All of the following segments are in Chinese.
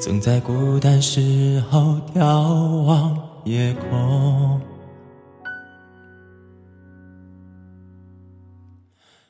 总在孤单时候眺望夜空，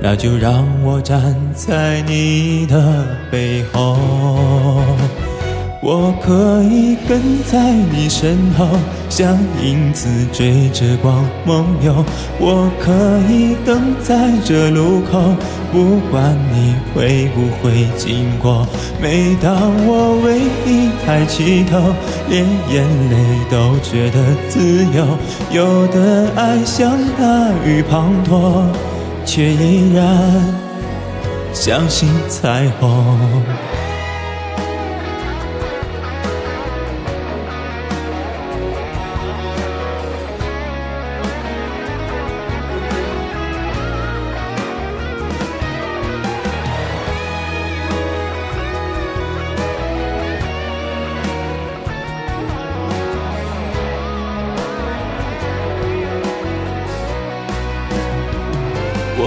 那就让我站在你的背后，我可以跟在你身后，像影子追着光梦游。我可以等在这路口，不管你会不会经过。每当我为你抬起头，连眼泪都觉得自由。有的爱像大雨滂沱。却依然相信彩虹。